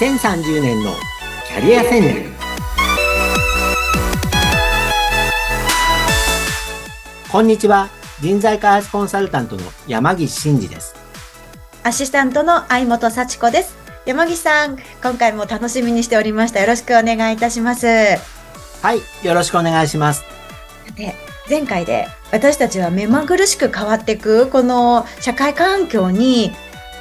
2030年のキャリア戦略。こんにちは。人材開発コンサルタントの山岸真嗣です。アシスタントの相本幸子です。山岸さん今回も楽しみにしておりました。よろしくお願いいたします。はいよろしくお願いします。さて前回で私たちは目まぐるしく変わっていくこの社会環境に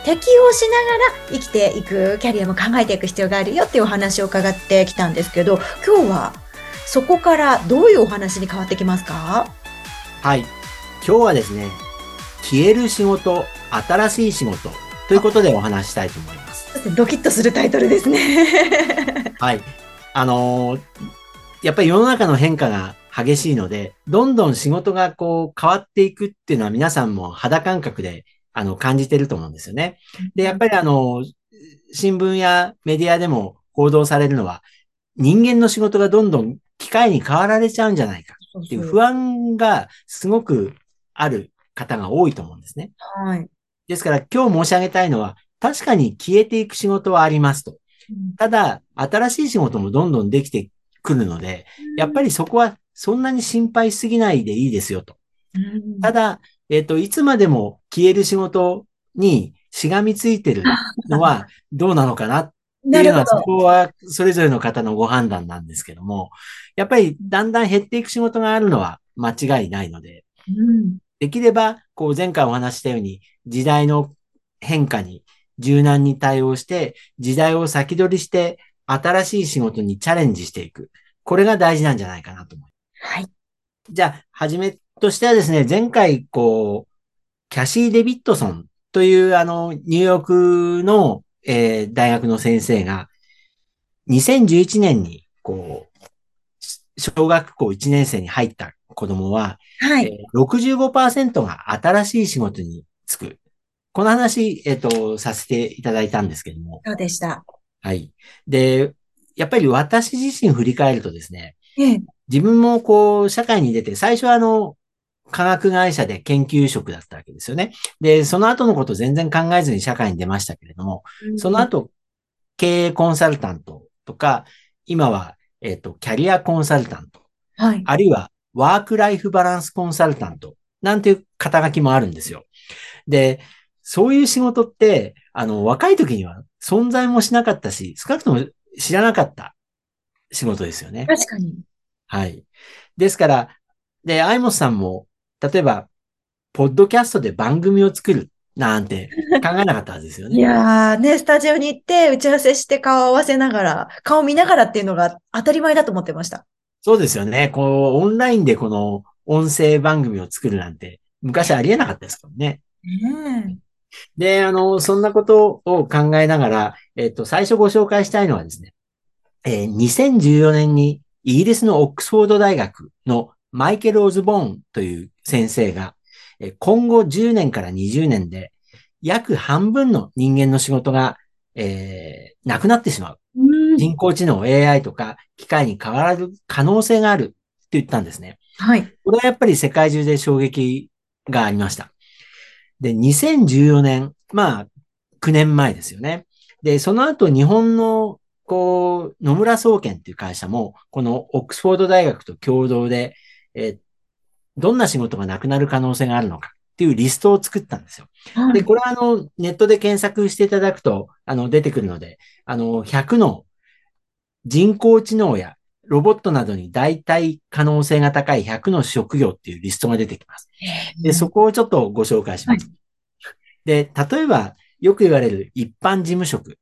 適応しながら生きていくキャリアも考えていく必要があるよっていうお話を伺ってきたんですけど今日はそこからどういうお話に変わってきますか？はい。今日はですね消える仕事新しい仕事ということでお話したいと思います。ドキッとするタイトルですね。はい。あのー、やっぱり世の中の変化が激しいので、どんどん仕事がこう変わっていくっていうのは皆さんも肌感覚であの感じてると思うんですよね。で、やっぱりあの、新聞やメディアでも報道されるのは、人間の仕事がどんどん機械に変わられちゃうんじゃないかっていう不安がすごくある方が多いと思うんですね。はい。ですから今日申し上げたいのは、確かに消えていく仕事はありますと。ただ、新しい仕事もどんどんできてくるので、やっぱりそこはそんなに心配しすぎないでいいですよと。ただ、えっ、ー、と、いつまでも消える仕事にしがみついてるのは どうなのかなっていうのは、そこはそれぞれの方のご判断なんですけども、やっぱりだんだん減っていく仕事があるのは間違いないので、うん、できれば、こう前回お話したように、時代の変化に柔軟に対応して、時代を先取りして、新しい仕事にチャレンジしていく。これが大事なんじゃないかなと思います。はい。じゃあ、はじめとしてはですね、前回、こう、キャシー・デビッドソンという、あの、ニューヨークの、えー、大学の先生が、2011年に、こう、小学校1年生に入った子供は、はい。えー、65%が新しい仕事に就く。この話、えっ、ー、と、させていただいたんですけども。そうでした。はい。で、やっぱり私自身振り返るとですね、ええ、自分もこう、社会に出て、最初はあの、科学会社で研究職だったわけですよね。で、その後のこと全然考えずに社会に出ましたけれども、うん、その後、経営コンサルタントとか、今は、えっ、ー、と、キャリアコンサルタント、はい、あるいはワークライフバランスコンサルタント、なんていう肩書きもあるんですよ。で、そういう仕事って、あの、若い時には存在もしなかったし、少なくとも知らなかった仕事ですよね。確かに。はい。ですから、で、アイモスさんも、例えば、ポッドキャストで番組を作るなんて考えなかったはずですよね。いやーね、スタジオに行って打ち合わせして顔を合わせながら、顔見ながらっていうのが当たり前だと思ってました。そうですよね。こう、オンラインでこの音声番組を作るなんて、昔ありえなかったですからね。ねで、あの、そんなことを考えながら、えっと、最初ご紹介したいのはですね、えー、2014年にイギリスのオックスフォード大学のマイケル・オズボーンという先生が、今後10年から20年で約半分の人間の仕事が、えー、なくなってしまう。人工知能 AI とか機械に変わる可能性があるって言ったんですね。はい。これはやっぱり世界中で衝撃がありました。で、2014年、まあ、9年前ですよね。で、その後日本のこう、野村総研っていう会社も、このオックスフォード大学と共同で、えー、どんな仕事がなくなる可能性があるのかっていうリストを作ったんですよ。はい、で、これはあの、ネットで検索していただくと、あの、出てくるので、あの、100の人工知能やロボットなどに代替可能性が高い100の職業っていうリストが出てきます。で、そこをちょっとご紹介します。はい、で、例えば、よく言われる一般事務職。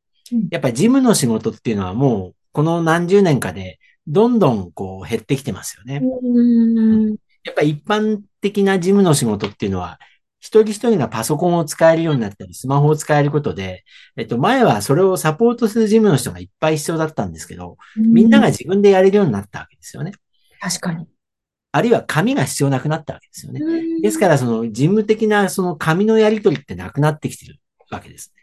やっぱり事務の仕事っていうのはもう、この何十年かで、どんどんこう減ってきてますよね。やっぱり一般的な事務の仕事っていうのは、一人一人がパソコンを使えるようになったり、スマホを使えることで、えっと、前はそれをサポートする事務の人がいっぱい必要だったんですけど、みんなが自分でやれるようになったわけですよね。確かに。あるいは紙が必要なくなったわけですよね。ですから、その事務的なその紙のやり取りってなくなってきてるわけです。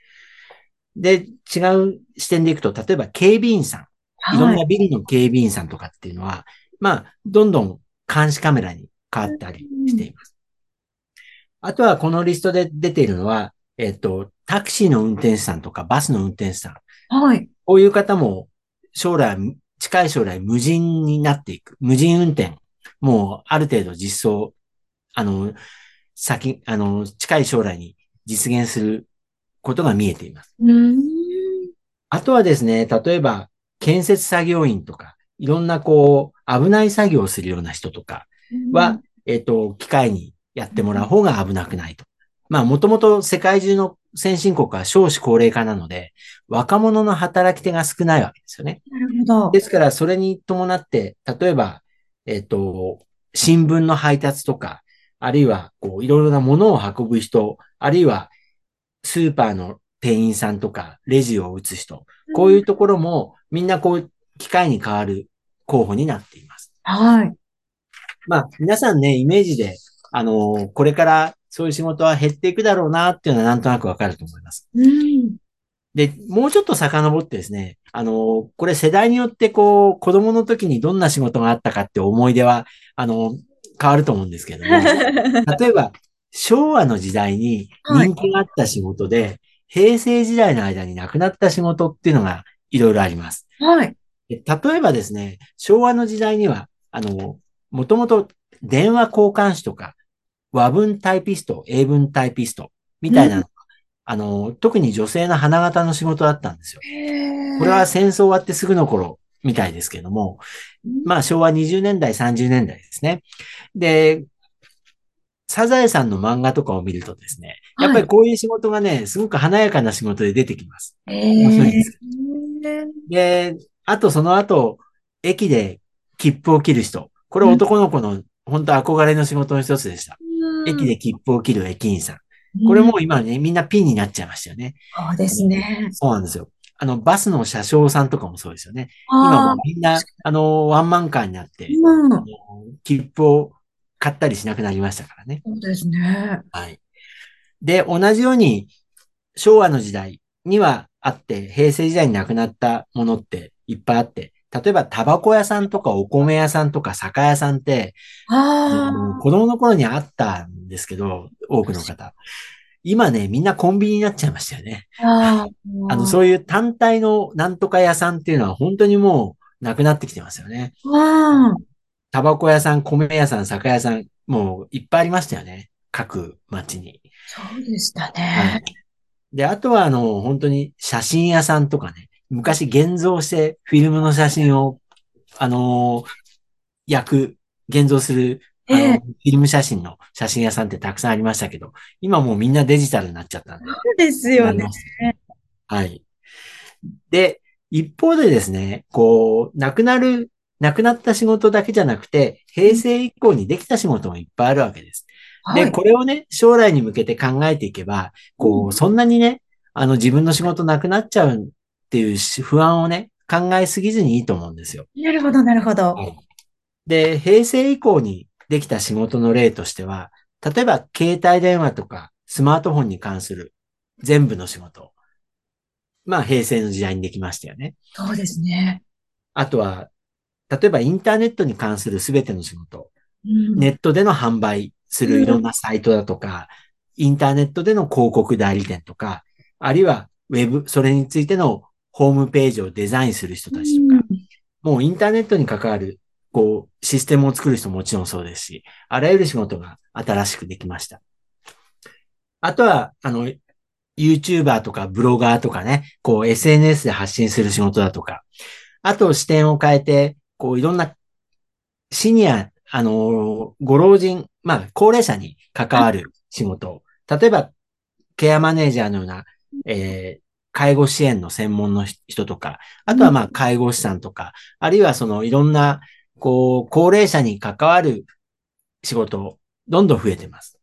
で、違う視点でいくと、例えば警備員さん。いろんなビリの警備員さんとかっていうのは、はい、まあ、どんどん監視カメラに変わったりしています。あとは、このリストで出ているのは、えっと、タクシーの運転手さんとかバスの運転手さん。はい。こういう方も将来、近い将来無人になっていく。無人運転。もうある程度実装、あの、先、あの、近い将来に実現することが見えています。うん。あとはですね、例えば、建設作業員とか、いろんなこう、危ない作業をするような人とかは、えっ、と、機械にやってもらう方が危なくないと。まあ、もともと世界中の先進国は少子高齢化なので、若者の働き手が少ないわけですよね。なるほど。ですから、それに伴って、例えば、えっ、と、新聞の配達とか、あるいは、こう、いろいろなものを運ぶ人、あるいは、スーパーの店員さんとか、レジを打つ人、こういうところも、みんなこう、機械に変わる候補になっています。はい。まあ、皆さんね、イメージで、あの、これからそういう仕事は減っていくだろうな、っていうのはなんとなくわかると思います。うん。で、もうちょっと遡ってですね、あの、これ世代によってこう、子供の時にどんな仕事があったかって思い出は、あの、変わると思うんですけども、例えば、昭和の時代に人気があった仕事で、平成時代の間になくなった仕事っていうのがいろいろあります。はい。で例えばですね、昭和の時代には、あの、もともと電話交換手とか、和文タイピスト、英文タイピストみたいなのが、あの、特に女性の花形の仕事だったんですよ。これは戦争終わってすぐの頃みたいですけども、まあ昭和20年代、30年代ですね。で、サザエさんの漫画とかを見るとですね、やっぱりこういう仕事がね、すごく華やかな仕事で出てきます。面白いですで、あとその後、駅で切符を切る人。これ男の子の本当憧れの仕事の一つでした。駅で切符を切る駅員さん。これもう今ね、みんなピンになっちゃいましたよね。そうですね。そうなんですよ。あの、バスの車掌さんとかもそうですよね。今もうみんな、あの、ワンマンカーになって、うん切符を買ったりしなくなりましたからね。そうですね。はい。で、同じように、昭和の時代にはあって、平成時代になくなったものっていっぱいあって、例えばタバコ屋さんとかお米屋さんとか酒屋さんって、あ子供の頃にあったんですけど、多くの方。今ね、みんなコンビニになっちゃいましたよね。あ。あの、そういう単体のなんとか屋さんっていうのは本当にもうなくなってきてますよね。うん。タバコ屋さん、米屋さん、酒屋さん、もういっぱいありましたよね。各町に。そうでしたはねい。。で、あとはあの、本当に写真屋さんとかね、昔現像してフィルムの写真を、あのー焼く、現像する、あの、ええフィルム写真の写真屋さんってたくさんありましたけど、今もうみんなデジタルになっちゃったんで。そうですよねはい。で、一方でですね、こう、亡くなる、亡くなった仕事だけじゃなくて、平成以降にできた仕事もいっぱいあるわけです。で、はい。これをね、将来に向けて考えていけば、こうそんなにね、あの、自分の仕事なくなっちゃうっていうし不安をね、考えすぎずにいいと思うんですよ。なるほど、なるほど。で、平成以降にできた仕事の例としては、例えば、携帯電話とかスマートフォンに関する全部の仕事。まあ、平成の時代にできましたよね。そうですね。あとは、例えばインターネットに関するすべての仕事。うん。ネットでの販売するいろんなサイトだとか、インターネットでの広告代理店とか、あるいはウェブ、それについてのホームページをデザインする人たちとか、もうインターネットに関わる、こう、システムを作る人ももちろんそうですし、あらゆる仕事が新しくできました。あとは、あの、YouTuber とかブロガーとかね、こう SNS で発信する仕事だとか、あと視点を変えて、こういろんなシニア、あの、ご老人、まあ、高齢者に関わる仕事。例えば、ケアマネージャーのような、えー介護支援の専門の人とか、あとはまあ、介護士さんとか、あるいはそのいろんな、こう、高齢者に関わる仕事、どんどん増えてます。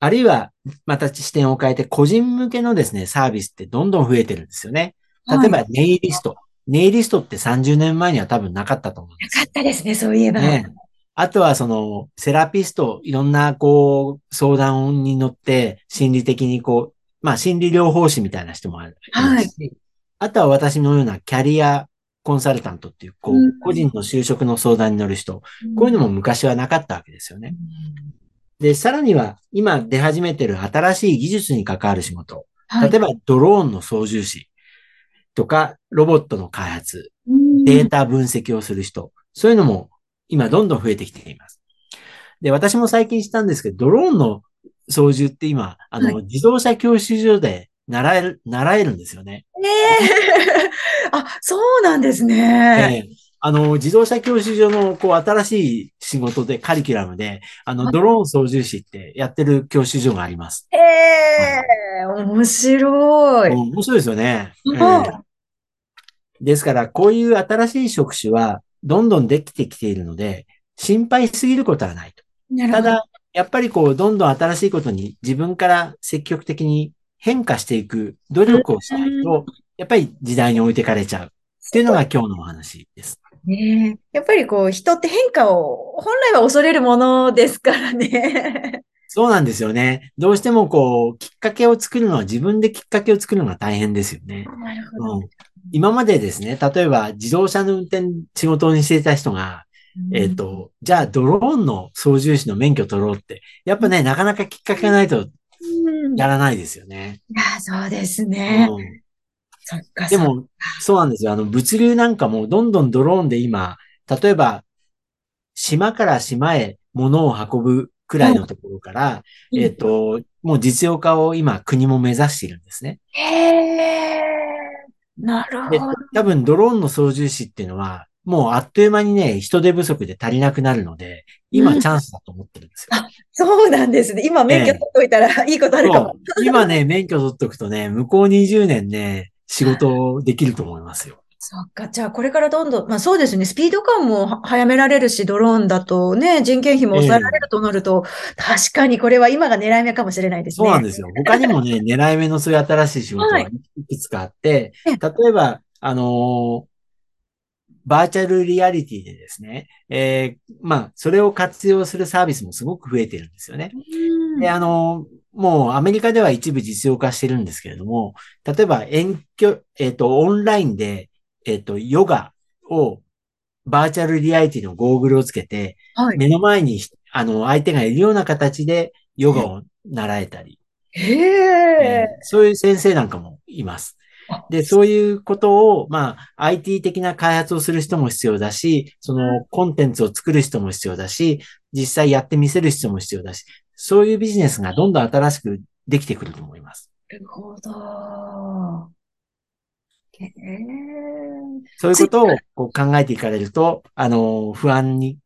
あるいは、また視点を変えて、個人向けのですね、サービスってどんどん増えてるんですよね。例えば、ネイリスト。ネイリストって30年前には多分なかったと思うんですよなかったですね、そういえば。ね。あとはその、セラピスト、いろんなこう、相談に乗って、心理的にこう、まあ心理療法士みたいな人もある。はいしあとは私のようなキャリアコンサルタントっていう、こううん、個人の就職の相談に乗る人。こういうのも昔はなかったわけですよね。で、さらには、今出始めてる新しい技術に関わる仕事。はい例えば、ドローンの操縦士。とか、ロボットの開発、うんデータ分析をする人、そういうのも今どんどん増えてきています。で、私も最近したんですけど、ドローンの操縦って今、あの、は自動車教習所で習える、習えるんですよね。ねえ。あ、そうなんですね。ええあの、自動車教習所の、こう、新しい仕事で、カリキュラムで、あの、はいドローン操縦士ってやってる教習所があります。ええ、面白い。うん面白いですよね。ええはですから、こういう新しい職種は、どんどんできてきているので、心配しすぎることはないと。ただ、やっぱりこう、どんどん新しいことに自分から積極的に変化していく努力をしないと、やっぱり時代に置いてかれちゃう。っていうのが今日のお話です。ねえやっぱりこう、人って変化を本来は恐れるものですからね。そうなんですよね。どうしてもこう、きっかけを作るのは自分できっかけを作るのが大変ですよね。なるうん、今までですね、例えば自動車の運転仕事にしていた人が、えっ、と、じゃあドローンの操縦士の免許取ろうって、やっぱね、なかなかきっかけがないとやらないですよね。や、そうですね。うんそっか、でも、そうなんですよ。あの、物流なんかもどんどんドローンで今、例えば、島から島へ物を運ぶくらいのところから、うんえっ、と、もう実用化を今国も目指しているんですね。へえ、なるでほど。、多分ドローンの操縦士っていうのは、もうあっという間にね、人手不足で足りなくなるので、うん今チャンスだと思ってるんですよ。そうなんですね。今免許取っといたらいいことあるかも。今ね、免許取っとくとね、向こう20年ね、仕事できると思いますよ。そっか。じゃあ、これからどんどん、まあそうですね。スピード感もは早められるし、ドローンだとね、人件費も抑えられるとなると、確かにこれは今が狙い目かもしれないですね。そうなんですよ。他にもね、狙い目のそういう新しい仕事がはいいくつかあって、え例えば、あのーバーチャルリアリティでですね、えーまあ、それを活用するサービスもすごく増えてるんですよね。うんで、あのーもうアメリカでは一部実用化してるんですけれども、例えば遠距、えっ、と、オンラインで、えっ、と、ヨガをバーチャルリアリティのゴーグルをつけて、はい。目の前に、あの、相手がいるような形でヨガを習えたり、へええ。ーそういう先生なんかもいますあ。で、そういうことを、まあ、IT 的な開発をする人も必要だし、そのコンテンツを作る人も必要だし、実際やってみせる人も必要だし、そういうビジネスがどんどん新しくできてくると思います。なるほど。そういうことをこう考えていかれると、あの、不安に、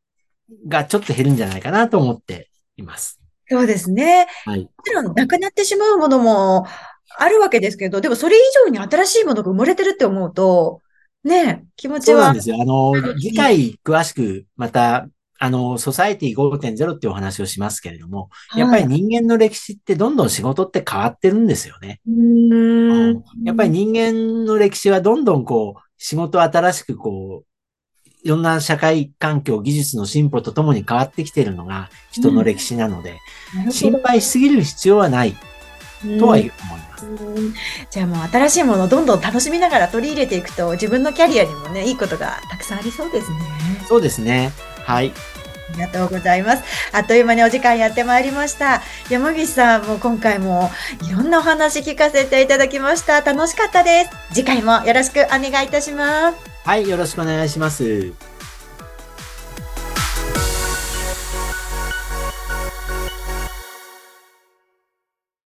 がちょっと減るんじゃないかなと思っています。そうですね。はい。もちろん、なくなってしまうものもあるわけですけど、でもそれ以上に新しいものが生まれてるって思うと、ね、気持ちはそうなんで。すよ。あの次回詳しくまた、あの、ソサエティ5.0っていうお話をしますけれども、やっぱりはい人間の歴史ってどんどん仕事って変わってるんですよね。うーん。やっぱり人間の歴史はどんどんこう、仕事を新しくこう、いろんな社会環境、技術の進歩とともに変わってきているのが人の歴史なので、なるほど心配しすぎる必要はないとは思います。うんじゃあもう新しいものをどんどん楽しみながら取り入れていくと自分のキャリアにもね、いいことがたくさんありそうですね。そうですね。はい。ありがとうございます。あっという間にお時間やってまいりました。山岸さんも今回もいろんなお話聞かせていただきました。楽しかったです。次回もよろしくお願いいたします。はい、よろしくお願いします。